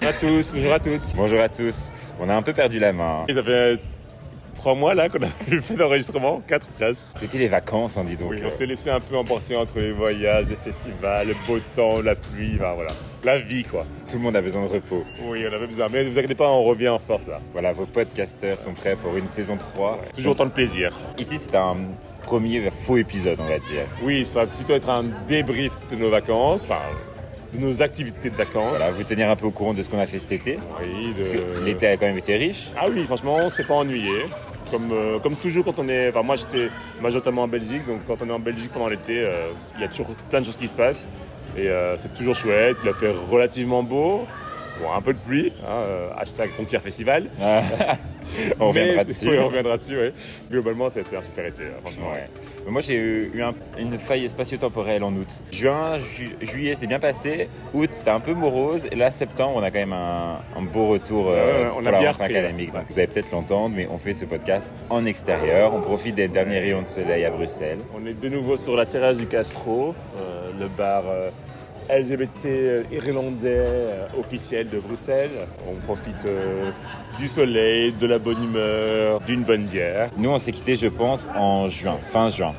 Bonjour à tous, bonjour à toutes. Bonjour à tous. On a un peu perdu la main. Et ça fait trois mois là qu'on a fait l'enregistrement, quatre presque. C'était les vacances, hein, dis donc. Oui, on s'est laissé un peu emporter entre les voyages, les festivals, le beau temps, la pluie, enfin, voilà. La vie quoi. Tout le monde a besoin de repos. Oui, on avait besoin. Mais ne vous inquiétez pas, on revient en force là. Voilà, vos podcasters sont prêts pour une saison 3. Toujours autant de plaisir. Ici, c'est un premier faux épisode, on va dire. Oui, ça va plutôt être un débrief de nos vacances, enfin, de nos activités de vacances. Voilà, vous tenir un peu au courant de ce qu'on a fait cet été. Oui, Parce de... que l'été a quand même été riche. Ah oui, franchement, on s'est pas ennuyé. Comme, euh, comme toujours quand on est... Enfin, moi, j'étais majoritairement en Belgique, donc quand on est en Belgique pendant l'été, euh, il y a toujours plein de choses qui se passent. Et euh, c'est toujours chouette. Il a fait relativement beau. Bon, un peu de pluie. Hein, euh, hashtag Conquer Festival. on reviendra dessus. Oui, on reviendra dessus, oui. Globalement, ça a été un super été, hein, franchement. Ouais. Mais Moi, j'ai eu eu un- une faille spatio-temporelle en août. Juin, ju- juillet, c'est bien passé. Août, c'était un peu morose. Et là, septembre, on a quand même un, un beau retour euh, Ouais, ouais, on pour a la bien rentrée repris, académique. Donc, vous allez peut-être l'entendre, mais on fait ce podcast en extérieur. On profite des derniers rayons de soleil à Bruxelles. On est de nouveau sur la terrasse du Castro, euh, le bar euh, LGBT euh, irlandais euh, officiel de Bruxelles. On profite euh, du soleil, de la bonne humeur, d'une bonne bière. Nous, on s'est quitté, je pense, en juin, fin juin,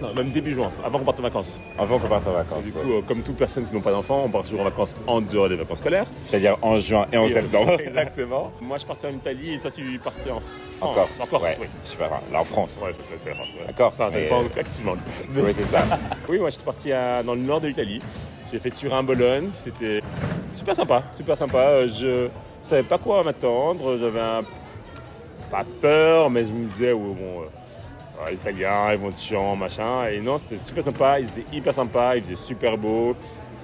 Non, même début juin, avant qu'on parte en vacances. avant qu'on parte en vacances. Du coup, euh, comme toute personne qui n'ont pas d'enfants, on part toujours en vacances en dehors des vacances scolaires. C'est-à-dire en juin et en Et- septembre. Exactement. Moi, je partais en Italie et toi, tu partais en En France. Corse. En Corse, ouais. oui. Je sais pas, là en France. Ouais, c'est la France. ouais. La Corse, Enfin, mais- effectivement. Oui, c'est ça. Oui, moi j'étais parti à- dans le nord de l'Italie. J'ai fait Turin-Bologne. C'était super sympa, super sympa. Euh, Je savais pas quoi m'attendre. J'avais un... pas peur, mais je me disais, ouais, bon, euh, les Italiens, ils vont être chiants, machin. Et non, c'était super sympa. Ils étaient hyper sympas. Il faisait super beau.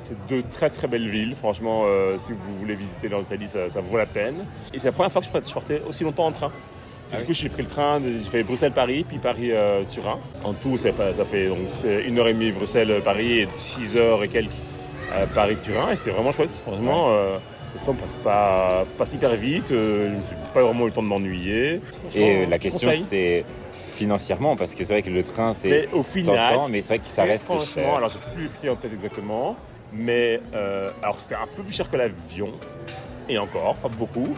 C'est deux très très belles villes. Franchement, euh, si vous voulez visiter l'Italie, ça, ça vaut la peine. Et c'est la première fois que je partais- je partais aussi longtemps en train. Et Ah du oui. coup, j'ai pris le train, j'ai fait Bruxelles-Paris, puis Paris-Turin. en tout, ça fait, ça fait donc, c'est une heure et demie Bruxelles-Paris et six heures et quelques Paris-Turin. Et c'était vraiment chouette. Franchement, euh, le temps passe pas passe hyper vite. Euh, je me suis pas vraiment eu le temps de m'ennuyer. Et la question, c'est financièrement, parce que c'est vrai que le train, c'est au final, tentant, mais c'est vrai que ça reste franchement, cher. alors j'ai plus le prix en tête exactement, mais euh, alors c'était un peu plus cher que l'avion, et encore, pas beaucoup.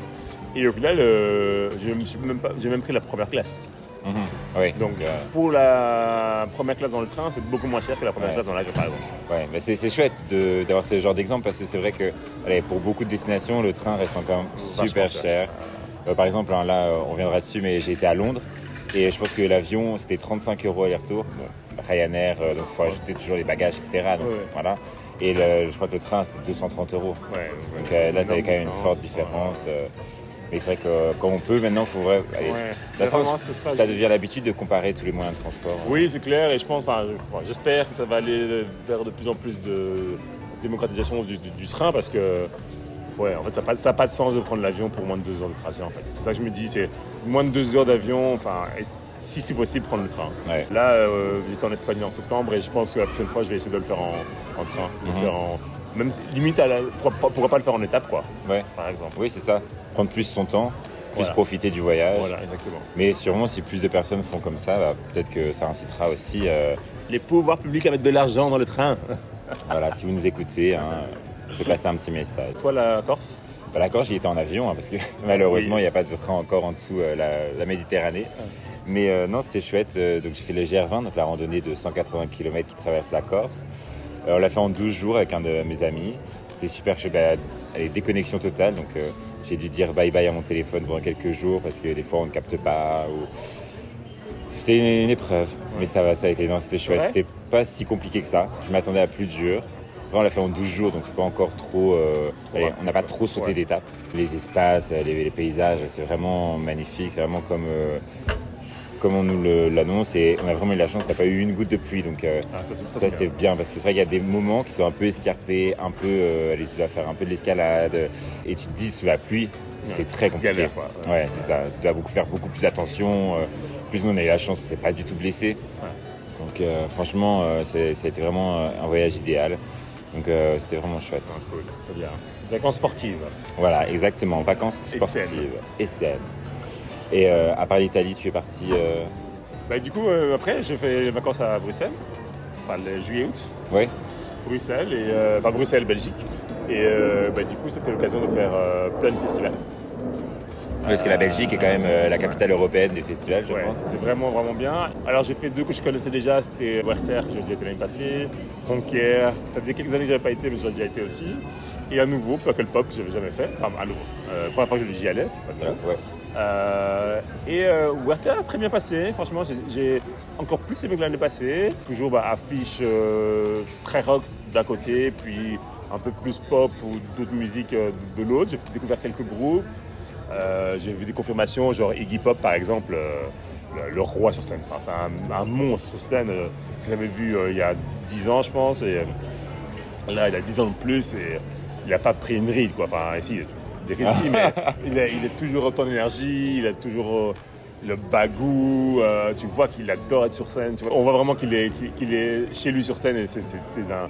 Et au final, euh, je me suis même pas- j'ai même pris la première classe. Mhm. Oui. Donc euh, pour la première classe dans le train, c'est beaucoup moins cher que la première Ouais. classe dans l'avion, par exemple. Ouais, mais c'est chouette de- d'avoir ce genre d'exemple parce que c'est vrai que allez, pour beaucoup de destinations, le train reste encore super cher. cher. Euh, par exemple, hein, là, on reviendra dessus, mais j'ai été à Londres et je pense que l'avion, c'était 35 euros aller-retour. Ryanair, euh, donc il faut ajouter toujours les bagages, etc. Donc, Ouais, voilà. Et le- je crois que le train, c'était 230 euros. Ouais, Donc euh, là, énorme quand même une forte différence. euh, mais c'est vrai que euh, quand on peut, maintenant, il faut vrai, allez, vraiment, c'est ça, devient l'habitude de comparer tous les moyens de transport. Oui, c'est clair, et je pense, enfin, j'espère que ça va aller vers de plus en plus de démocratisation du, du- du train parce que, ouais, en fait, ça n'a pas, de sens de prendre l'avion pour moins de deux heures de trajet, en fait. C'est ça que je me dis, c'est moins de deux heures d'avion, enfin, si c'est possible, prendre le train. Ouais. Là, euh, j'étais en Espagne en septembre et je pense que la prochaine fois, je vais essayer de le faire en, en train, de Mhm. faire en, même si- limite, à la, pourquoi, pourquoi pas le faire en étape, quoi, Ouais. par exemple. Oui, c'est ça. Prendre plus son temps, plus Voilà. profiter du voyage. Voilà, exactement. Mais sûrement, si plus de personnes font comme ça, bah, peut-être que ça incitera aussi. euh, Les pouvoirs publics à mettre de l'argent dans le train. voilà, si vous nous écoutez, hein, je vais passer un petit message. Toi, la Corse? Bah, D'accord, j'y étais en avion, hein, parce que malheureusement, il n'y a pas de train encore en dessous euh, la, la Méditerranée. Mais euh, non, c'était chouette. euh, donc j'ai fait le GR20, donc la randonnée de 180 km qui traverse la Corse. Euh, on l'a fait en 12 jours avec un de mes amis. C'était super chouette. Bah, allez, déconnexion totale. Donc euh, j'ai dû dire bye bye à mon téléphone pendant quelques jours parce que des fois on ne capte pas. ou- C'était une, une épreuve, mais ça va, ça a été, non, c'était chouette. Ouais. C'était pas si compliqué que ça. Je m'attendais à plus dur. Après, on l'a fait en 12 jours, donc c'est pas encore trop. euh, allez, on n'a pas trop sauté Ouais. d'étapes. Les espaces, euh, les, les paysages, c'est vraiment magnifique. C'est vraiment comme, euh, comme on nous l'annonce. Et on a vraiment eu la chance, on n'a pas eu une goutte de pluie. Donc euh, Ah, ça, c'était bien. Parce que c'est vrai qu'il y a des moments qui sont un peu escarpés, un peu. euh, allez, tu dois faire un peu de l'escalade. Et tu te dis, sous la pluie, c'est Ouais. très compliqué. Galère, quoi. Ouais, c'est ça. Tu dois beaucoup faire beaucoup plus attention. euh, plus nous, on a eu la chance, on s'est pas du tout blessé. Donc franchement, ça a été vraiment un voyage idéal. Donc euh, c'était vraiment chouette. Ah, cool, très bien. Vacances sportives. Voilà, exactement. Vacances sportives et saines. Et euh, à part l'Italie, tu es parti. euh, Bah, du coup, après, j'ai fait les vacances à Bruxelles, enfin le juillet-août. Ouais. Bruxelles, et, euh, enfin Bruxelles, Belgique. Et bah, du coup, c'était l'occasion de faire plein de festivals. Parce que la Belgique est quand même euh, la capitale européenne des festivals, je Ouais, pense. c'était vraiment, vraiment bien. Alors, j'ai fait deux que je connaissais déjà. C'était Werther, que j'ai déjà été l'année passée. Ronquier, ça faisait quelques années que j'avais pas été, mais j'ai déjà été aussi. Et à nouveau, Puckle Pop, que j'avais jamais fait. Enfin, à nouveau. Euh, première fois que j'y allais, pas Ouais. Euh, et euh, Werther, très bien passé. Franchement, j'ai- encore plus aimé que l'année passée. Toujours bah, affiche très rock d'un côté, puis un peu plus pop ou d'autres musiques de l'autre. J'ai découvert quelques groupes. Euh, j'ai vu des confirmations, genre Iggy Pop par exemple, euh, le, le roi sur scène. Enfin, c'est un, un monstre sur scène euh, que j'avais vu il y a 10 ans, je pense. Et là, il a 10 ans de plus et il n'a pas pris une ride. Quoi. Enfin, ici, il a des rides, si, mais il a, il a toujours autant d'énergie, il a toujours le bagou. tu vois qu'il adore être sur scène. tu vois. on voit vraiment qu'il est, qu'il- qu'il est chez lui sur scène et c'est, c'est- c'est d'un-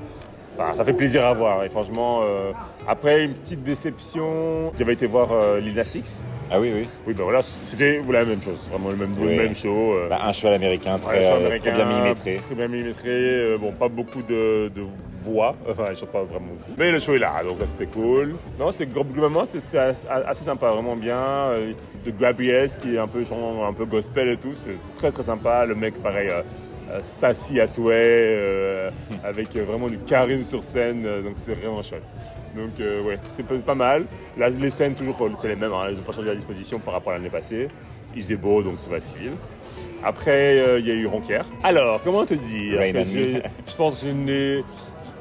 enfin, ça fait plaisir à voir. Et franchement, euh, après une petite déception, j'avais été voir euh, Lil Nas X? Ah oui, oui. Oui, ben voilà, c'était la même chose, vraiment le même, Oui. le même show. euh, Bah, un cheval américain très, américain, très bien millimétré. Très bien millimétré. bon, pas beaucoup de, de voix. Enfin, je chante pas vraiment beaucoup. Mais le show est là, donc c'était cool. Non, c'était globalement, c'était assez sympa, vraiment bien. De Gabriel, qui est un peu chant, un peu gospel et tout, c'était très très sympa. Le mec, pareil, sassy à souhait, euh, avec euh, vraiment du charisme sur scène, euh, donc c'était vraiment chouette. Donc euh, ouais, c'était pas, mal. Là, les scènes, toujours, c'est les mêmes, hein, elles n'ont pas changé la disposition par rapport à l'année passée. Il faisait beau, donc c'est facile. Après, euh, il y a eu Ronquier. Alors, comment te dire je, pense que je n'ai,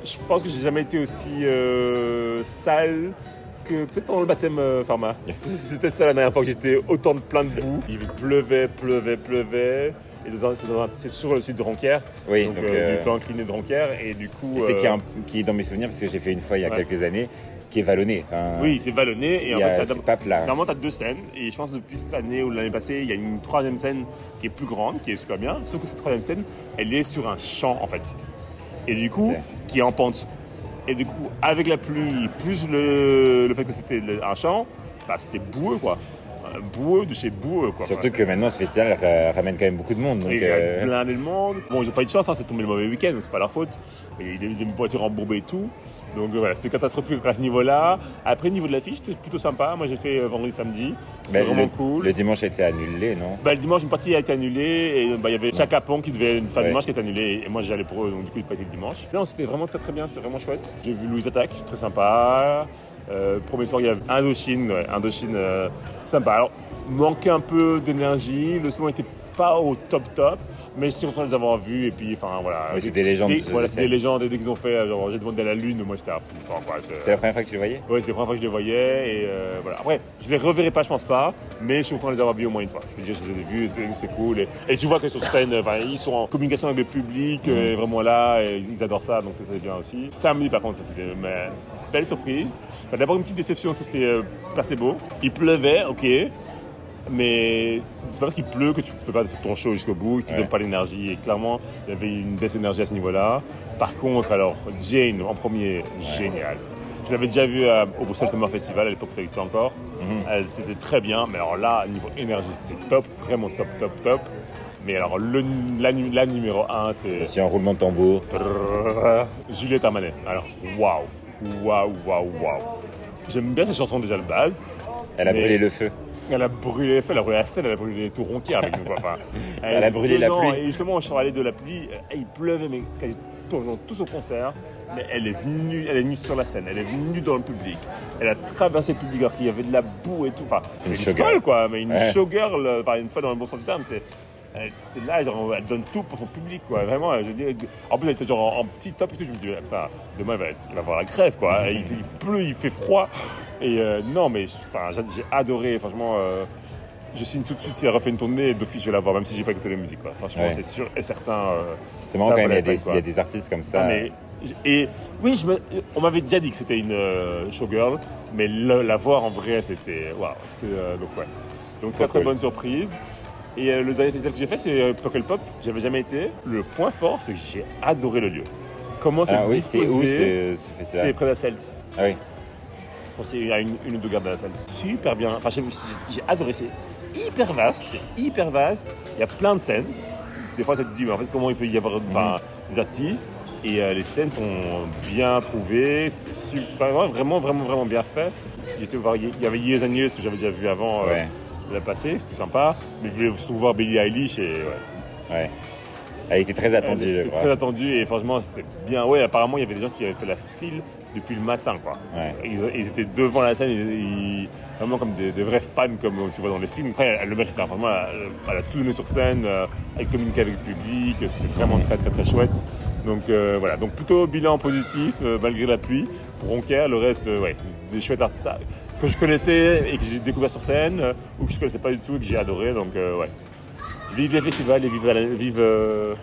je pense que j'ai jamais été aussi euh, sale que peut-être pendant le baptême euh, pharma. C'est peut-être ça la dernière fois que j'étais autant de plein de boue. Il pleuvait, pleuvait, pleuvait. Et c'est, sur le site de Ronquier, Oui, donc, donc, euh, euh, du plan incliné de Ronquier. Et du coup, c'est euh, qui, est un- qui est dans mes souvenirs, parce que j'ai fait une fois il y a Ouais. quelques années, qui est vallonné. Enfin, oui, c'est vallonné. Et en fait, c'est pas plat. Normalement, tu as deux scènes, et je pense que depuis cette année ou l'année passée, il y a une troisième scène qui est plus grande, qui est super bien. Sauf que cette troisième scène, elle est sur un champ, en fait. Et du coup, qui est en pente. Et du coup, avec la pluie, plus le, le fait que c'était un champ, bah, c'était boueux, quoi. Euh, Boueux de chez boueux, quoi. Surtout que maintenant, ce festival ra- ramène quand même beaucoup de monde. Donc, Et euh, blindé de monde. Bon, ils n'ont pas eu de chance, hein, c'est tombé le mauvais week-end, c'est pas leur faute. Il y a eu des, des voitures embourbées et tout. Donc euh, voilà, c'était catastrophique à ce niveau-là. Après, niveau de l'affiche, c'était plutôt sympa. Moi, j'ai fait euh, vendredi, samedi. C'est bah, vraiment le, cool. le dimanche a été annulé, non? Bah, le dimanche, une partie a été annulée et bah, il y avait Chaka Pong qui devait faire Ouais. dimanche qui est annulé et moi j'allais pour eux donc du coup il pas été le dimanche. Non, c'était vraiment très très bien, c'est vraiment chouette. J'ai vu Louise Attack, très sympa. Euh, premier soir, il y avait Indochine, ouais, Indochine euh, sympa. Alors, manquait un peu d'énergie, le son était pas au top top, mais je suis content de les avoir vus et puis enfin voilà. Oui, c'est des légendes Des- de Voilà, c'est des légendes et dès qu'ils ont fait genre j'ai demandé à la lune, moi j'étais à fou. Enfin, quoi, c'est- la première fois que tu le voyais? Ouais, c'est la première fois que je les voyais et euh, voilà. Après, je les reverrai pas, je pense pas, mais je suis content de les avoir vus au moins une fois. Je veux dire, je les ai vus, c'est, cool. Et, et tu vois que sur scène, enfin, ils sont en communication avec le public, euh, vraiment là, et ils adorent ça, donc ça c'est bien aussi. Samedi, par contre, ça c'était une belle surprise. D'abord une petite déception, c'était euh, placebo. Il pleuvait, ok. Mais c'est pas parce qu'il pleut que tu fais pas ton show jusqu'au bout, que tu Ouais. donnes pas l'énergie. Et clairement, il y avait une baisse d'énergie à ce niveau-là. Par contre, alors, Jane en premier, génial. Je l'avais déjà vu à- au Bruxelles Summer Festival, à l'époque ça existait encore. Mhm. Elle était très bien, mais alors là, niveau énergie, c'était top, vraiment top, top, top. Mais alors, le, la, nu- la numéro 1, c'est Sur un roulement de tambour. Juliette Armanet. Alors, waouh, waouh, waouh, waouh. J'aime bien cette chanson déjà de base. Elle a Mais- brûlé le feu. Elle a brûlé elle a brûlé la scène, elle a brûlé tout ronquier avec nous. quoi. Enfin, Elle a brûlé la pluie. Et justement, je suis allé de la pluie, il pleuvait, mais quasi tout son concert. Mais elle est venue, elle est venue sur la scène, elle est venue dans le public. Elle a traversé le public alors qu'il y avait de la boue et tout. Enfin, c'est Une une, showgirl. folle quoi, mais une Ouais. showgirl, enfin, une fois dans le bon sens du terme, c'est. Là, genre, elle donne tout pour son public, quoi. Vraiment, je dire, en plus, elle était genre en, en petit top et tout. Je me dis, enfin, demain, il va, être- il va avoir la crève, quoi. Il, il pleut, il fait froid. Et euh, non, mais j'ai adoré, franchement. euh, je signe tout de suite si elle refait une tournée, d'office, je vais la voir, même si j'ai pas écouté la musique, quoi. Franchement, Ouais. c'est sûr et certain. euh, C'est marrant quand même, il y, a des, la peine, il y a quoi. des artistes comme ça. ah, mais, et oui, je me- on m'avait déjà dit que c'était une euh, showgirl, mais le- la voir en vrai, c'était waouh. euh, donc ouais. Donc très très cool. bonne surprise. Et le dernier festival que j'ai fait, c'est Puckle Pop. J'avais jamais été. Le point fort, c'est que j'ai adoré le lieu. Comment c'est Ah oui, c'est où ce, ce C'est près d'Asselt. Ah oui. Y a une, une ou deux gares d'Asselt. Super bien. Enfin, j'ai adoré. C'est hyper vaste. C'est hyper vaste. Il y a plein de scènes. Des fois, ça te dit, mais en fait, comment il peut y avoir enfin, des artistes? Et euh, les scènes sont bien trouvées, c'est super, vraiment, vraiment, vraiment bien fait. Voir- Il y avait Years and Years que j'avais déjà vu avant euh, Ouais, la passée, c'était sympa. Mais je voulais surtout voir Billie Eilish et ouais, ouais. Elle était très attendue, elle était très attendue et franchement c'était bien. Ouais, apparemment il y avait des gens qui avaient fait la file depuis le matin quoi. Ouais. Ils, ils étaient devant la scène, ils, ils- vraiment comme des, des vrais fans comme tu vois dans les films. Après, elle le méritait, hein. franchement, elle, elle a tout donné sur scène, euh, elle communiquait avec le public, c'était vraiment très très très chouette. Donc euh, voilà, donc plutôt bilan positif euh, malgré la pluie. Pour Ronquer, le reste, euh, ouais, des chouettes artistes ah, que je connaissais et que j'ai découvert sur scène euh, ou que je connaissais pas du tout et que j'ai adoré. Donc euh, ouais, vive les festivals et vive, euh,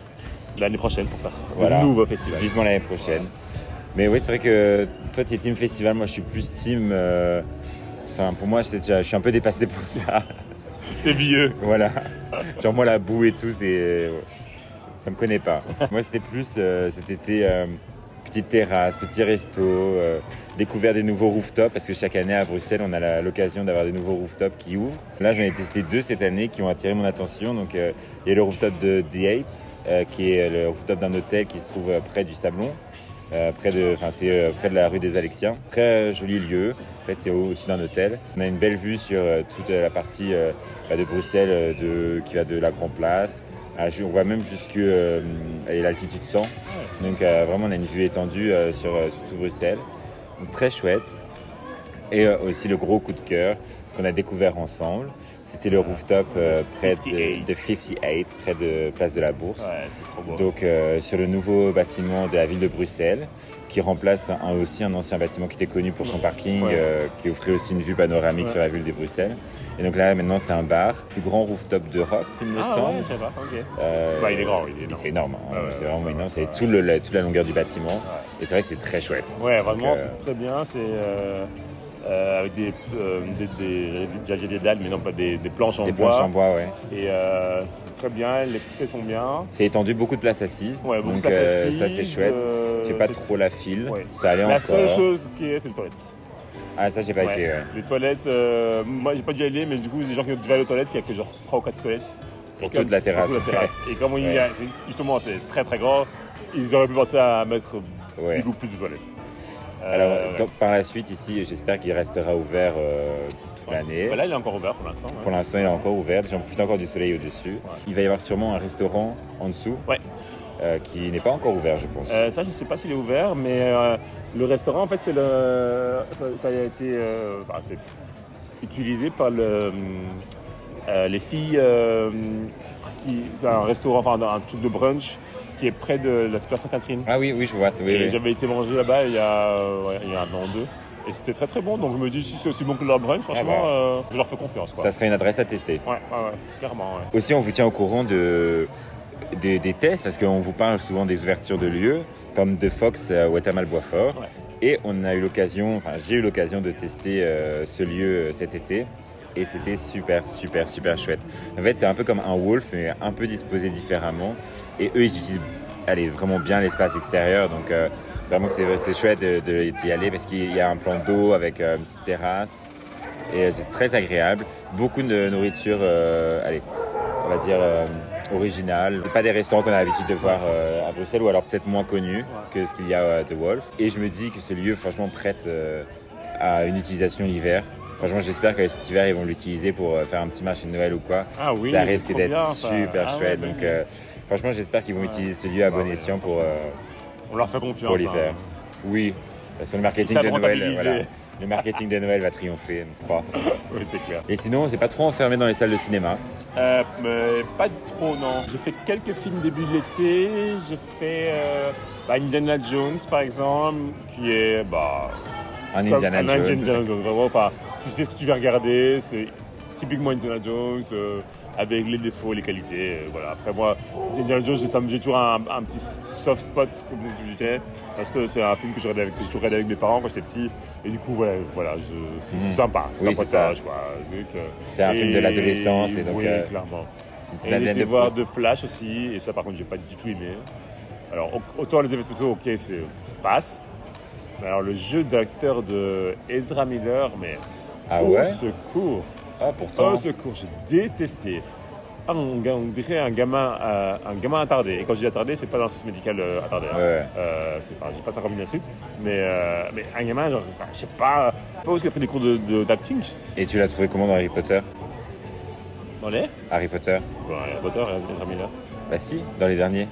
l'année prochaine pour faire Voilà. de nouveaux festivals. Vivement l'année prochaine. Mais oui, c'est vrai que toi, tu es team festival, moi, je suis plus team. euh, Enfin, pour moi, déjà- je suis un peu dépassé pour ça. C'est vieux. voilà. Genre, moi, la boue et tout, c'est. Ça me connaît pas. moi, c'était plus euh, cet été. Euh, Petite terrasse, petit resto, euh, découvert des nouveaux rooftops parce que chaque année à Bruxelles on a l'occasion d'avoir des nouveaux rooftops qui ouvrent. Là j'en ai testé deux cette année qui ont attiré mon attention. Donc euh, il y a le rooftop de The Eight euh, qui est le rooftop d'un hôtel qui se trouve près du Sablon. Près de, c'est près de la rue des Alexiens. Très joli lieu. En fait, c'est au- au-dessus d'un hôtel. On a une belle vue sur toute la partie bah, de Bruxelles, qui va de la Grand Place. Ah, on voit même jusque euh, l'altitude 100. Donc euh, vraiment, on a une vue étendue euh, sur, tout Bruxelles. Très chouette. Et aussi le gros coup de cœur qu'on a découvert ensemble, c'était le rooftop euh, près 58. de, de 58, près de Place de la Bourse. Ouais, trop beau. Donc euh, sur le nouveau bâtiment de la ville de Bruxelles, qui remplace un- aussi un ancien bâtiment qui était connu pour son parking, Ouais. euh, qui offrait aussi une vue panoramique Ouais. sur la ville de Bruxelles. Et donc là maintenant c'est un bar, plus grand rooftop d'Europe, il me ah semble. ouais, je sais pas, Bah, il est grand, il est mais énorme. C'est énorme, hein. C'est vraiment énorme, c'est ouais. tout le- la- toute la longueur du bâtiment. Et c'est vrai que c'est très chouette. Ouais, vraiment, c'est très bien. C'est euh, avec des, euh, des, des, des dalles, mais non pas des, des planches en Des bois. planches en bois, ouais. Et euh, c'est très bien, les piquets sont bien. C'est étendu, beaucoup de place assise. Ouais, beaucoup donc de place euh, assise, ça c'est chouette. euh, J'ai pas trop la file, Ouais. ça allait La encore. seule chose qui est, c'est les toilettes. Ah ça j'ai pas Ouais. été, ouais. Les toilettes, euh, moi j'ai pas dû y aller, mais du coup, des gens qui ont dû aller aux toilettes, il y a que genre 3 ou 4 toilettes. Pour toute la terrasse. pour toute la terrasse. Et comme y Ouais. a, c'est- justement, c'est très très grand, ils auraient pu penser à mettre Ouais. du coup plus de toilettes. Euh, Alors, ouais. donc, par la suite, ici, j'espère qu'il restera ouvert euh, toute l'année. Bah là, il est encore ouvert pour l'instant. ouais. Pour l'instant, il est encore ouvert. J'en profite encore du soleil au-dessus. Il va y avoir sûrement un restaurant en dessous Ouais. euh, qui n'est pas encore ouvert, je pense. Euh, ça, je sais pas s'il est ouvert, mais euh, le restaurant, en fait, c'est le, ça, ça a été, euh, enfin, c'est utilisé par le, euh, les filles. euh, qui, c'est un restaurant, enfin, un truc de brunch qui est près de la place Sainte-Catherine. Ah oui, oui, je vois. Oui, Et oui. j'avais été manger là-bas il y a, euh, ouais, il y a un an ou deux. Et c'était très très bon, donc je me dis si c'est aussi bon que leur brunch, franchement, bah. euh, je leur fais confiance. Quoi. Ça serait une adresse à tester. Ouais, ouais, ouais, clairement. Ouais. Aussi, on vous tient au courant de, des- des tests parce qu'on vous parle souvent des ouvertures de lieux comme The Fox à Ouattamal-Boisfort. Ouais. Et on a eu l'occasion, enfin j'ai eu l'occasion de tester euh, ce lieu cet été. Et c'était super, super, super chouette. En fait, c'est un peu comme un Wolf, mais un peu disposé différemment. Et eux, ils utilisent allez, vraiment bien l'espace extérieur. Donc, euh, c'est vraiment que c'est- chouette d'y aller parce qu'il y a un plan d'eau avec euh, une petite terrasse. Et euh, c'est très agréable. Beaucoup de nourriture, euh, allez, on va dire originale. Pas des restaurants qu'on a l'habitude de voir euh, à Bruxelles ou alors peut-être moins connus que ce qu'il y a à The Wolf. Et je me dis que ce lieu, franchement, prête euh, à une utilisation l'hiver. Franchement, j'espère que cet hiver, ils vont l'utiliser pour euh, faire un petit marché de Noël ou quoi. Ah oui, ça c'est risque d'être bien, ça. super Ah chouette. Donc, euh, franchement, j'espère qu'ils vont Ouais. utiliser ce lieu à bon ouais, escient pour, euh, On leur fait confiance. pour l'hiver. hein. Oui, sur le marketing de Noël, voilà. le marketing de Noël va triffer, je crois. Oui, c'est clair. Et sinon, on s'est pas trop enfermé dans les salles de cinéma. Euh, mais pas trop, non. J'ai fait quelques films début de l'été. J'ai fait euh, bah, Indiana Jones, par exemple, qui est bah, Un Indiana un Jones. Indiana Jones, vraiment. Enfin, tu sais ce que tu vas regarder. C'est typiquement Indiana Jones, euh, avec les défauts et les qualités. euh, voilà. Après, moi, Indiana Jones, j'ai toujours un, un petit soft spot, comme tu disais, parce que c'est un film que j'ai regardé avec, que avec mes parents quand j'étais petit. Et du coup, voilà, voilà je- c'est Mhm. sympa. C'est Oui, un potage, euh, C'est un film de l'adolescence et donc oui, euh, clairement. Et j'ai été de voir. The Flash aussi, et ça par contre j'ai pas du tout aimé. Alors au- autant les effets spéciaux, ok, c'est ça passe. Mais alors le jeu d'acteur de Ezra Miller, mais Ah au ouais secours, Ah pourtant. au secours, j'ai détesté. ah, on, dirait un gamin, euh, un gamin attardé. Et quand je dis attardé, c'est pas dans le sens médical euh, attardé. hein. Ouais. Euh, c'est pas, je dis pas ça comme une insulte, mais, mais un gamin, genre, enfin, je sais pas, pas où est-ce qu'il a pris des cours de- de- d'acting. Et tu l'as trouvé comment dans Harry Potter? Dans les? Harry Potter Bon, Harry Potter Ezra Miller. Bah si, dans les derniers.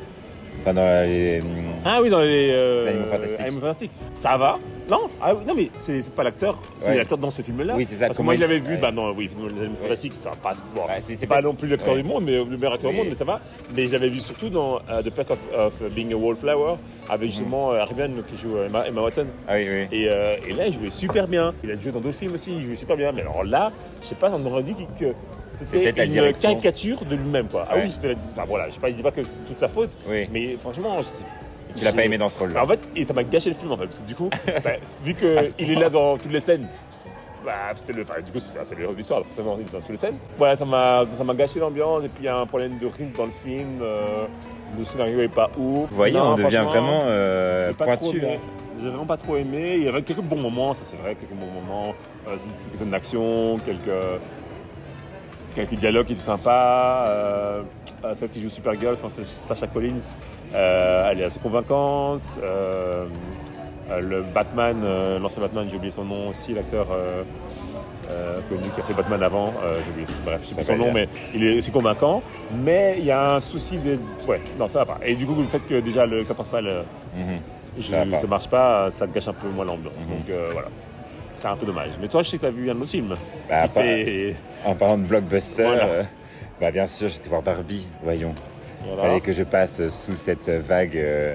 Enfin, dans les... hum, Ah oui, dans les euh, Les Animaux Fantastiques. Animaux Fantastiques. Ça va? Non ah, oui, Non, mais c'est c'est pas l'acteur, c'est Ouais. l'acteur dans ce film-là. Oui, c'est ça, Parce que comment moi, il- je l'avais vu, ouais. bah non, oui, dans les Animaux Fantastiques, ça passe. Bon, Ouais, c'est- c'est c'est pas pas- non plus l'acteur ouais. du monde, mais le meilleur acteur Oui. au monde, mais ça va. Mais je l'avais vu surtout dans euh, The Perk of, of Being a Wallflower, avec justement euh, qui joue euh, Emma, Emma Watson. Ah oui, oui. Et, euh, et là, il jouait super bien. Il a joué dans d'autres films aussi, il jouait super bien. Mais alors là, je sais pas, on aurait dit que c'était la une direction. caricature de lui-même, quoi. Ah oui, c'était la... Enfin voilà, je il dit pas que c'est toute sa faute, Oui. mais franchement, Tu l'as pas aimé dans ce rôle-là en fait, et ça m'a gâché le film en fait, parce que du coup, bah, vu qu'il est là dans toutes les scènes, bah, c'était le, du coup, c'est le héros de l'histoire, forcément, dans toutes les scènes. Voilà, ça m'a gâché l'ambiance, et puis il y a un problème de rythme dans le film, euh, le scénario est pas ouf. Vous voyez, Non, on devient vraiment euh, pointu. hein. J'ai vraiment pas trop aimé. Il y avait quelques bons moments, ça c'est vrai, quelques bons moments. Euh, scènes d'action, quelques, quelques dialogues qui étaient sympas. Euh, celle qui joue Supergirl, je pense que c'est Sacha Collins, euh, elle est assez convaincante. Euh, le Batman, l'ancien Batman, j'ai oublié son nom aussi, l'acteur connu qui a fait Batman avant. J'ai oublié, bref, je sais pas son nom, mais il est aussi convaincant. Mais il y a un souci de. Ouais, non, ça va pas. Et du coup, le fait que déjà le cas principal. Mhm. je- Ça marche pas, ça gâche un peu moins l'ambiance. Mhm. Donc voilà, c'est un peu dommage. Mais toi, je sais que tu as vu un autre film Bah, fait. En parlant de blockbuster, Voilà. euh, bah bien sûr, j'étais voir Barbie, voyons. Voilà. Fallait que je passe sous cette vague euh,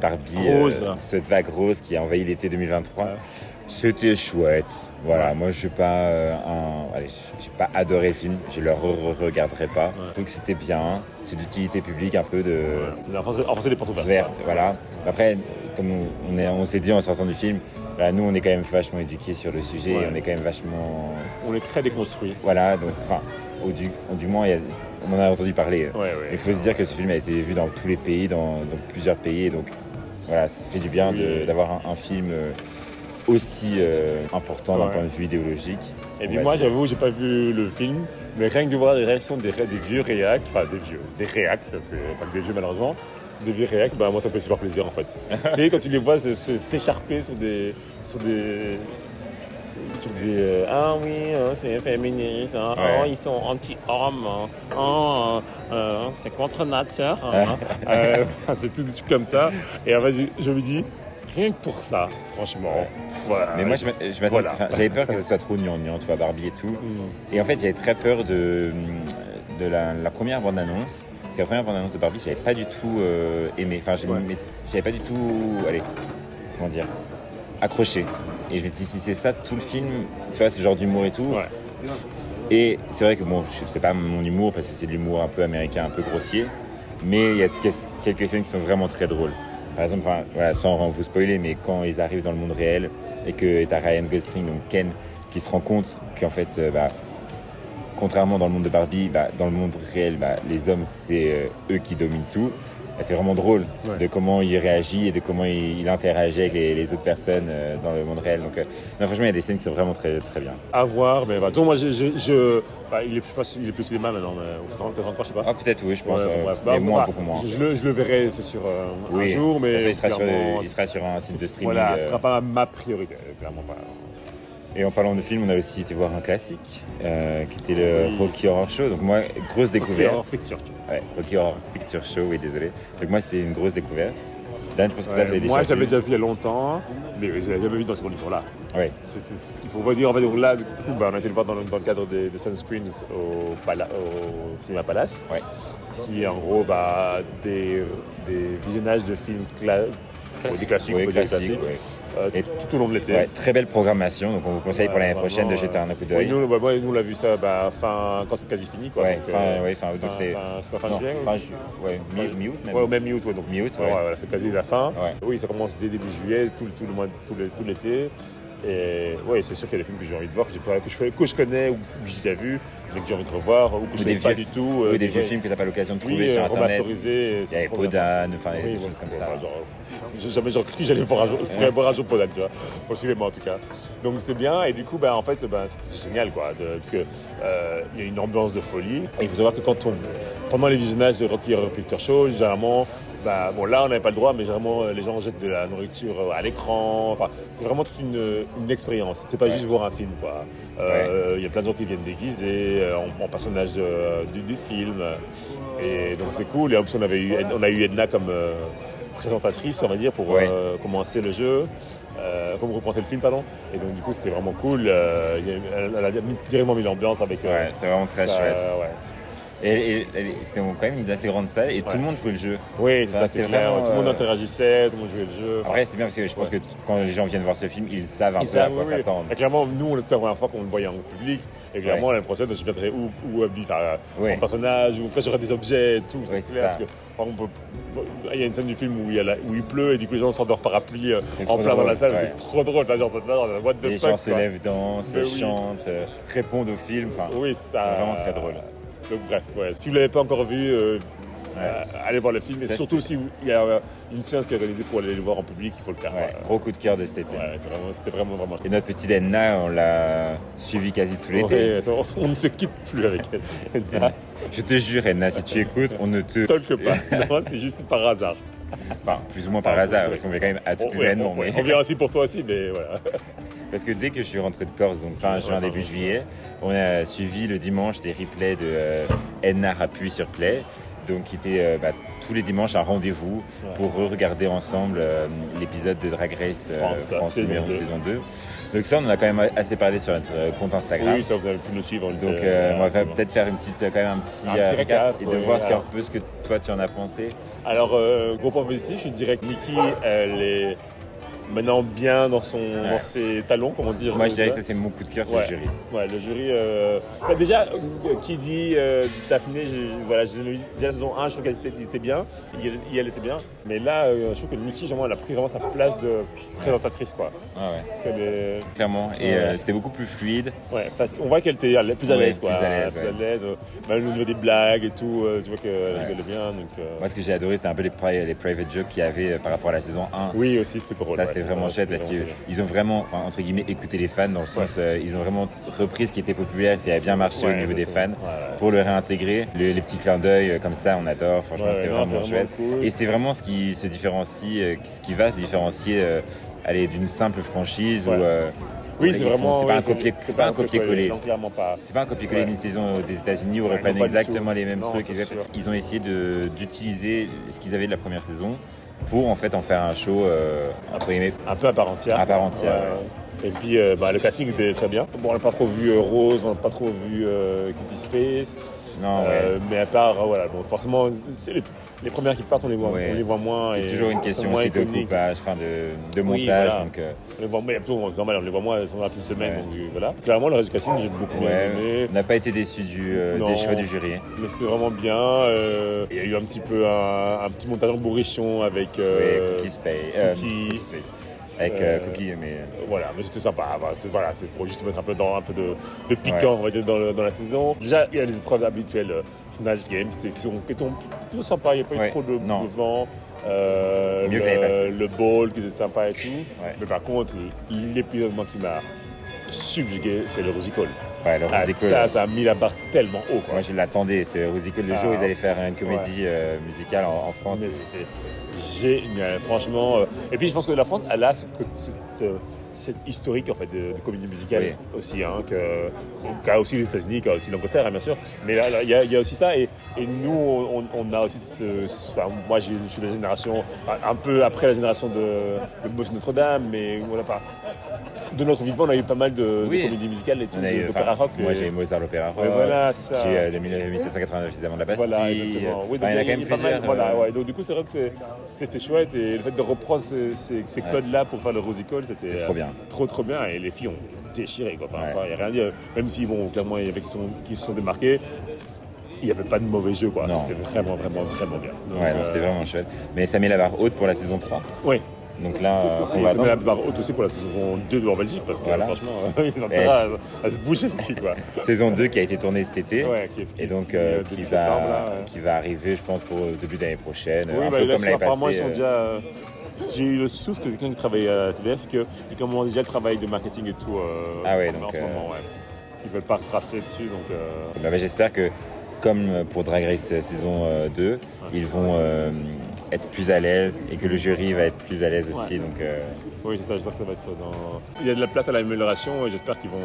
Barbie, Rose. euh, cette vague rose qui a envahi l'été 2023. C'était chouette. Voilà, Ouais. moi je suis pas euh, un, allez, j'ai pas adoré le film, je le re-regarderai pas. Ouais. Donc c'était bien, c'est d'utilité publique un peu de Ouais. En français, les portes ouvertes. verte, voilà. Après, comme on, on est- on s'est dit en sortant du film, voilà, nous on est quand même vachement éduqués sur le sujet, Ouais. on est quand même vachement, On est très déconstruit. voilà, donc enfin, au du, moins il y a- on en a entendu parler. Ouais, ouais. Il faut se dire que ce film a été vu dans tous les pays, dans, dans plusieurs pays, et donc voilà, ça fait du bien Oui. d'avoir un, un film euh, aussi euh, important d'un Ouais. point de vue idéologique. Et puis moi, j'avoue, j'ai pas vu le film, mais rien que de voir les réactions des, vieux réacs, enfin des vieux, des réacs, parce que pas que des vieux malheureusement, des vieux réacs, bah moi ça me fait super plaisir en fait. tu sais, quand tu les vois s'écharper sur des. sur des. sur des. euh, ah oui, hein, c'est féministe, hein, Ouais. oh, ils sont anti-hommes, hein, oh, euh, c'est contre nature. Euh, c'est tout des trucs comme ça. Et en fait, je, je me dis, rien que pour ça, franchement, Ouais. voilà. Mais moi, je je Voilà. j'avais peur que ce soit trop gnangnan, tu vois, Barbie et tout. Mm. Et en fait, j'avais très peur de, de la, la première bande-annonce. Parce que la première bande-annonce de Barbie, j'avais pas du tout euh, aimé. Enfin, j'ai- Ouais. j'avais pas du tout, allez, comment dire, accroché. Et je me suis dit, si c'est ça, tout le film, tu vois, ce genre d'humour et tout. Ouais. Et c'est vrai que bon, c'est pas mon humour parce que c'est de l'humour un peu américain, un peu grossier. Mais il y a quelques scènes qui sont vraiment très drôles. Par exemple, sans vous spoiler, mais quand ils arrivent dans le monde réel et que tu as Ryan Gosling, donc Ken, qui se rend compte qu'en fait, euh, bah, contrairement dans le monde de Barbie, bah, dans le monde réel, bah, les hommes, c'est euh, eux qui dominent tout. C'est vraiment drôle Ouais. de comment il réagit et de comment il, il interagit avec les, les autres personnes euh, dans le monde réel. Donc, euh, non, franchement, il y a des scènes qui sont vraiment très, très bien. À voir, mais bah, donc moi, je, je, je- bah, il est, si- il est plus cinéma maintenant, mais peut-être encore, je sais pas. Ah, peut-être, oui, je pense. Ouais, euh, bref. mais Bah, moins, bah, beaucoup moins. Je, le, je le verrai, c'est sûr, euh, un jour, mais sera, sur, il sera sur un site de streaming. voilà, ce sera pas ma priorité, clairement pas. Et en parlant de film, on a aussi été voir un classique, euh, qui était le Oui. Rocky Horror Show. Donc moi, grosse découverte. Horror Picture. Ouais, Rocky Horror Picture Show, oui, désolé. Donc moi, c'était une grosse découverte. Dan, je pense que Ouais, déjà moi, l'avais déjà vu il y a longtemps, mais je l'avais jamais vu dans ces conditions-là. Ouais. C'est ce qu'il faut redire. En fait, donc là, du coup, bah, on a été le voir dans le, dans le cadre des, des Sunscreens au, Pala- au Cinéma Palace, Ouais. qui est en gros bah, des, des visionnages de films cla- ou des classiques, Oui, dire classiques, ouais. Euh, Et- tout au long de l'été. Ouais, très belle programmation, donc on vous conseille pour l'année prochaine de jeter un coup d'œil. nous, bah, ouais, nous, on l'a vu ça bah, fin, quand c'est quasi fini. Quoi, Ouais, donc, fin, euh, ouais, fin août, donc fin- c'est- fin- fin Non, juillet fin ju- ouais, mi- mi-août même. Ouais, au même mi-août, ouais, donc Mi-août, Ouais, ouais. voilà, c'est quasi la fin. Ouais. Oui, ça commence dès début juillet, tout, le- tout le mois, tout l'été. Et ouais, c'est sûr qu'il y a des films que j'ai envie de voir, que, j'ai pas- que, je, que je connais ou que j'ai déjà vu, mais que j'ai envie de revoir ou que je des ne pas du tout. Ou des vieux ouais. films que t'as pas l'occasion de Oui, trouver sur euh, internet. remasterisés. Il y avait. Podane, enfin Oui, des ouais, choses comme ouais, ça. enfin, genre, j'ai jamais j'aurais cru que j'allais voir un jour, je voir un jour Podane, tu vois, au cinéma en tout cas. Donc c'était bien, et du coup, bah, en fait, bah, c'était génial, quoi, de- parce que euh, il y a une ambiance de folie. Et il faut savoir que quand on, pendant les visionnages de Rocky Horror Picture Show, généralement, bah, bon là on n'avait pas le droit, mais généralement euh, les gens jettent de la nourriture euh, à l'écran. Enfin, c'est vraiment toute une, une expérience. C'est pas juste voir un film, quoi. Euh, Il y a plein de gens qui viennent déguisés en, en personnages de- du, du film. Et donc c'est cool. Et en plus, on, avait eu, on a eu Edna comme euh, présentatrice, on va dire, pour Ouais. euh, commencer le jeu, euh, comme représenter le film, pardon. Et donc, du coup, c'était vraiment cool. Elle, a directement mis l'ambiance avec. Ouais, c'était vraiment très ça, chouette. Ouais. Et, et- et c'était quand même une assez grande salle et tout Ouais. le monde jouait le jeu. Oui, c'était clair. vraiment, tout le monde euh, interagissait, tout le monde jouait le jeu. Après, c'est bien parce que je pense Ouais. que quand les gens viennent voir ce film, ils savent un ils peu à savent, quoi oui, oui. s'attendre. Clairement, nous, on la première fois qu'on le voyait en public. Et clairement, l'année prochaine, je viendrai habillé, enfin, Ouais. en personnage, ou j'aurai des objets et tout. Ouais, c'est c'est clair. ça. Parce que, par exemple, il y a une scène du film où il, y a la- où il pleut et du coup, les gens sortent leur parapluie euh, en plein dans la salle. ouais. C'est trop drôle. Là, genre, what the Les fuck, gens se lèvent, dansent, oui. chantent, euh, répondent au film. Oui, ça. C'est vraiment très drôle. Donc, bref, ouais. si vous ne l'avez pas encore vu, euh, Ouais. euh, allez voir le film. Et Ça, surtout, si vous- il y a euh, une séance qui est organisée pour aller le voir en public, il faut le faire. ouais, gros coup de cœur de cet été. Ouais, c'était vraiment, vraiment. Et notre petite Edna, on l'a suivi quasi tout l'été. On ne se quitte plus avec elle. Je te jure, Edna, si tu écoutes, on ne te. Talk pas. Non, c'est juste par hasard. Enfin, plus ou moins par hasard, parce qu'on vient quand même à tous les événements. on, ouais, mais- on vient aussi pour toi aussi, mais voilà. Parce que dès que je suis rentré de Corse, donc fin juin, début juillet, on a suivi le dimanche des replays de euh, Edna Rappuie sur Play. Donc, qui était euh, bah, tous les dimanches un rendez-vous Ouais. pour re-regarder ensemble euh, l'épisode de Drag Race euh, France, France, saison numéro 2. saison 2. Donc, ça, on en a quand même assez parlé sur notre compte Instagram. Oui, ça vous avez pu nous suivre. Donc, euh, on va peut-être faire une petite, quand même un petit, Un petit récap, et de ouais, voir ce alors. peu ce que toi tu en as pensé. Alors, euh, gros point positif, je dirais que Nikki, elle est maintenant bien dans, son, dans ses talons, comment dire. Moi, je dirais que ça, c'est mon coup de cœur, c'est Ouais. le jury. Ouais, le jury. euh, bah, déjà, euh, qui dit euh, Daphné, voilà, déjà la saison 1, je trouve qu'elle était, bien, il, il- elle était bien. Mais là, euh, je trouve que Nikki, genre, elle a pris vraiment sa place de présentatrice, quoi. Ah ouais, clairement. Et Ouais. c'était beaucoup plus fluide. ouais, on voit qu'elle était plus à l'aise, quoi. plus à l'aise, Plus à l'aise. Même au niveau des blagues et tout, tu vois qu'elle rigolait bien. Donc, Moi, ce que j'ai adoré, c'était un peu les, pri- les private jokes qu'il y avait par rapport à la saison 1. Oui, aussi, c'était drôle. Ça, c'est vraiment vrai, chouette parce vraiment qu'ils ont vraiment, entre guillemets, écouté les fans dans le sens, euh, ils ont vraiment repris ce qui était populaire, ce qui avait bien marché au niveau des fans pour le réintégrer. Le- les petits clins d'œil euh, comme ça, on adore. Franchement, c'était vraiment c'est chouette. cool. Et c'est vraiment ce qui se différencie, euh, ce qui va se différencier euh, allez, d'une simple franchise ou. Oui, c'est vraiment. C'est pas oui, un copier- c'est pas un copier-coller. Non, clairement pas. C'est pas un copier-coller Ouais. d'une saison des États-Unis où ils Ouais, reprennent exactement les mêmes Non, trucs. Ils ont essayé de- d'utiliser ce qu'ils avaient de la première saison pour en fait en faire un show euh, entre guillemets. Un peu à part entière. À part entière, Et puis euh, bah, le casting était très bien. Bon, on n'a pas trop vu euh, Rose, on n'a pas trop vu Kitty Space. Non, Euh, ouais. Mais à part, euh, voilà, donc forcément, c'est les, les premières qui partent, on les voit, Ouais. on les voit moins. C'est toujours une question aussi de coupage, enfin de, de Oui, montage. voilà. Donc, On les voit, mais plutôt, c'est normal, on les voit moins, là depuis une semaine, donc euh, voilà. Clairement, le reste du casting, j'ai beaucoup aimé. on n'a pas été déçus du, Non. des choix du jury. Mais c'était vraiment bien. Il y a eu un petit peu un, un petit montage en bourrichon avec. euh, oui, euh. Avec euh, Euh, Cookie, mais Voilà, mais c'était sympa. Voilà, c'était voilà, pour juste mettre un peu, dans, un peu de, de piquant Ouais. on va dire, dans, le- dans la saison. Déjà, il y a les épreuves habituelles, euh, Snatch Games, c'était- qui sont, plutôt sympas. Il n'y a pas eu Ouais, trop de, de vent. Euh, Mieux le, ball qui était sympa et tout. Ouais. Mais par contre, l'épisode qui m'a subjugué, c'est le Rosicole. Ouais, le Ah, ça, ça a mis la barre tellement haut. Quoi. Moi, je l'attendais. C'est Rosical le Ah. jour ils allaient faire une comédie euh, musicale en, en France. C'était génial, franchement. euh, Et puis je pense que la France, elle a ce ce- cette historique en fait de, de comédie musicale Oui. aussi, hein, que- qu'a aussi les États-Unis, qu'a aussi l'Angleterre, hein, bien sûr. Mais là, il y, a- il y a aussi ça, et, et nous, on, on a aussi ce. ce- enfin, moi, je suis de la génération un peu après la génération de, de Boss Notre-Dame, mais voilà, enfin, de notre vivant, on a eu pas mal de, comédies musicales et tout, eu- d'opéra rock. Moi, et- j'ai Mozart l'opéra rock. Voilà, c'est ça. J'ai euh, le 1789 évidemment de la Bastille. Voilà, exactement. Oui, Enfin, donc, il y en a quand même pas mal, plusieurs. voilà, euh, ouais. Donc du coup, c'est vrai que c'est- c'était chouette et le fait de reprendre ces, ces- ces codes-là pour faire le Rosicole, c'était C'était euh, trop bien. Trop trop bien et les filles ont déchiré quoi. Enfin, Ouais. enfin, il n'y a rien à dire. Même si bon, clairement, il y avait qui, sont, qui se sont démarqués, il n'y avait pas de mauvais jeu quoi. C'était vraiment vraiment vraiment bien. Donc, Ouais, euh, c'était vraiment chouette. Mais ça met la barre haute pour la saison 3. Oui. Donc là, euh, on va ça met la barre haute aussi pour la saison 2 de Belgique parce que Voilà. franchement, ils ont intérêt à, à se bouger le cul, quoi. Saison 2 qui a été tournée cet été. Ouais, qui- qui- Et donc qui- euh, euh, qui, va, septembre, là, ouais. qui va arriver, je pense, pour le début d'année prochaine. Oui, un bah, peu là, comme l'année apparemment, passée. ils sont euh, déjà. euh, J'ai eu le souffle de quelqu'un qui travaille à TBF qu'ils commencent déjà le travail de marketing et tout euh, Ah ouais, en donc, ce euh, moment. Ouais. Ils veulent pas se rater dessus, donc. euh, bah, bah, J'espère que, comme pour Drag Race euh, saison euh, 2, ils vont euh, être plus à l'aise et que le jury va être plus à l'aise aussi. Donc, euh, Oui, c'est ça, j'espère que ça va être dans. Il y a de la place à l'amélioration et j'espère qu'ils vont,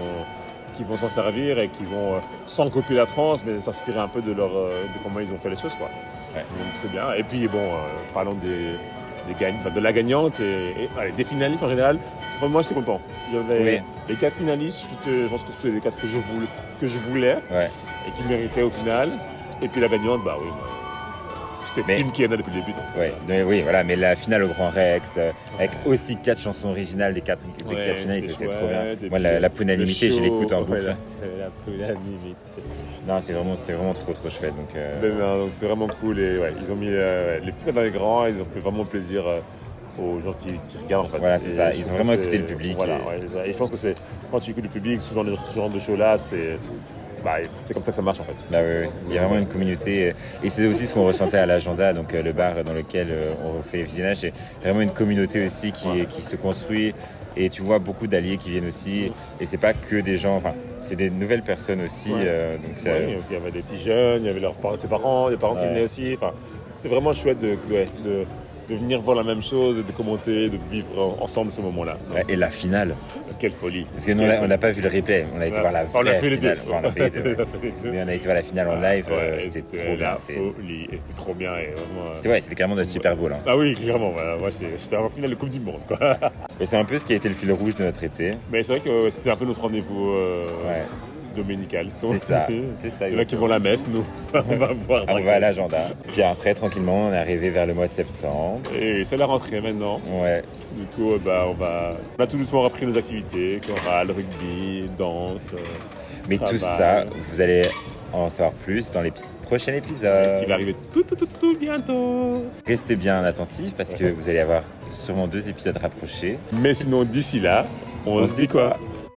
qu'ils vont s'en servir et qu'ils vont, euh, sans copier la France, mais s'inspirer un peu de, leur, euh, de comment ils ont fait les choses. Quoi. Ouais. Donc c'est bien. Et puis, bon, euh, parlons des, des gagn- enfin, de la gagnante et, et, allez, des finalistes en général. Enfin, moi, j'étais content. Il y avait Oui. les quatre finalistes, je pense que c'était les quatre que je voulais, que je voulais ouais. et qui méritaient au final. Et puis la gagnante, bah oui, moi, j'étais Mais- Kim qui en a depuis le début. Ouais, mais oui, voilà, mais la finale au Grand Rex, euh, avec aussi quatre chansons originales des quatre, des Ouais, quatre finalistes, c'était c'était trop bien. Moi, la, le- la Punanimité, le je l'écoute en boucle. la. Non, c'est vraiment, c'était vraiment trop, trop chouette. Donc, euh, non, donc c'était vraiment cool et ouais, ils ont mis euh, les petits pas dans les grands, ils ont fait vraiment plaisir aux gens qui, qui regardent en fait. Voilà, c'est ça, ils ont vraiment écouté le public Voilà, et- ouais, je pense que c'est quand tu écoutes le public, souvent ce genre de show là, c'est bah, c'est comme ça que ça marche en fait. Bah oui, oui. il y a vraiment une communauté. euh, Et c'est aussi ce qu'on ressentait à l'agenda, donc euh, le bar dans lequel euh, on fait visionnage. C'est vraiment une communauté aussi qui, Ouais. qui se construit. Et tu vois beaucoup d'alliés qui viennent aussi. Et c'est pas que des gens, enfin, c'est des nouvelles personnes aussi. Ouais. euh, donc ça- Ouais, il y avait des petits jeunes, il y avait leurs parents, ses parents, des parents qui venaient aussi. Enfin, c'était vraiment chouette de, de venir voir la même chose, de commenter, de vivre en- ensemble ce moment-là. Et la finale. Quelle folie. Parce que nous, on n'a pas vu le replay. On a été Ouais. voir la On a vraie fait les deux. finale. Enfin, on a fait les deux. ouais. Mais on a été voir la finale en live. euh, Ouais, c'était c'était trop bien. la C'était folie. C'était trop bien. Euh, c'était- ouais, c'était clairement notre Super Bowl. hein. Ah oui, clairement. Moi, j'étais en finale de Coupe du Monde. Quoi. Et c'est un peu ce qui a été le fil rouge de notre été. Mais c'est vrai que c'était un peu notre rendez-vous euh, Ouais. Dominical. C'est ça. Il C'est ça. y en a qui vont la messe, nous. on va voir. On va à l'agenda. Puis après, tranquillement, on est arrivé vers le mois de septembre. Et c'est la rentrée maintenant. Ouais. Du coup, bah, on, va... on a tout doucement repris nos activités chorale, rugby, danse, euh, Mais tout ça, vous allez en savoir plus dans les prochains épisodes. qui va arriver tout, tout, tout, tout bientôt. Restez bien attentifs parce que vous allez avoir sûrement deux épisodes rapprochés. Mais sinon, d'ici là, on, se dit quoi?